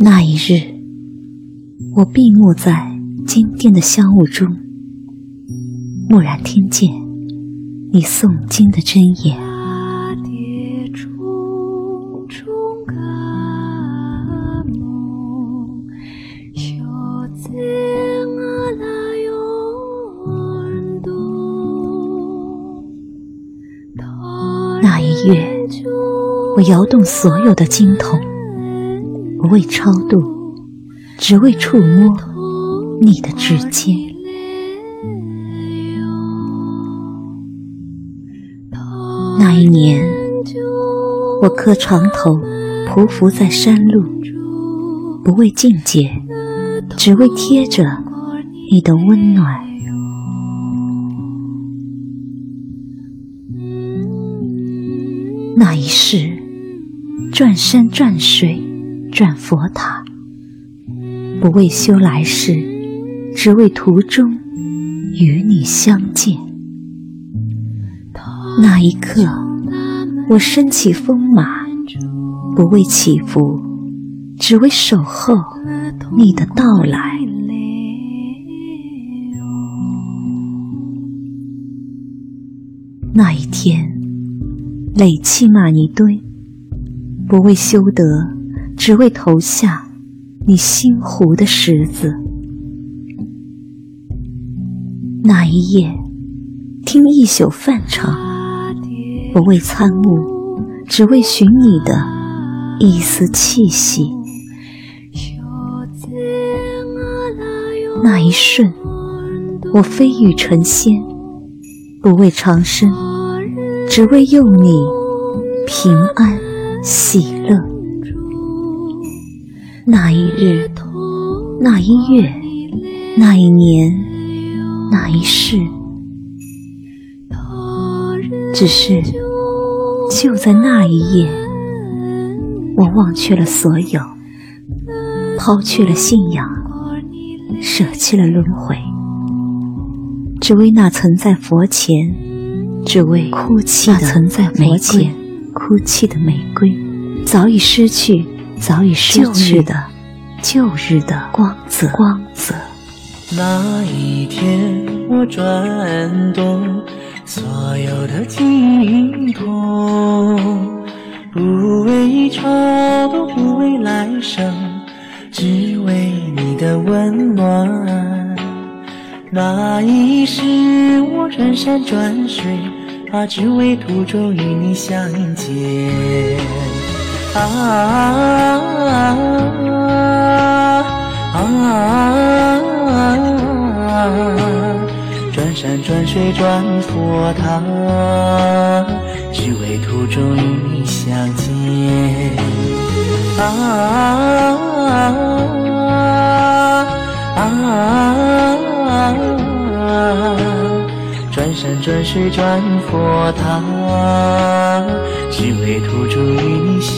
那一日，我闭目在金殿的香雾中，蓦然听见你诵经的真言。月，我摇动所有的经筒，不为超度，只为触摸你的指尖。那一年，我磕长头匍匐在山路，不为境界，只为贴着你的温暖。那一世，转山转水转佛塔，不为修来世，只为途中与你相见。那一刻，我身骑风马，不为祈福，只为守候你的到来。那一天。累砌玛尼堆，不为修德，只为投下你心湖的石子。那一夜，听一宿梵唱，不为参悟，只为寻你的一丝气息。那一瞬，我飞羽成仙，不为长生。只为佑你平安喜乐。那一日，那一月，那一年，那一世，只是就在那一夜，我忘却了所有，抛去了信仰，舍弃了轮回，只为那曾在佛前。只为哭泣的曾在佛前哭泣的玫瑰，早已失去，早已失去的旧日的光泽。光泽。那一天，我转动所有的经筒，不为超度，不为来生，只为你的温暖。那一世，我转山转水。啊，只为途中与你相见。啊啊啊！转山转水转佛塔，只为途中与你相见。啊啊啊！转水转佛塔，只为途中与你。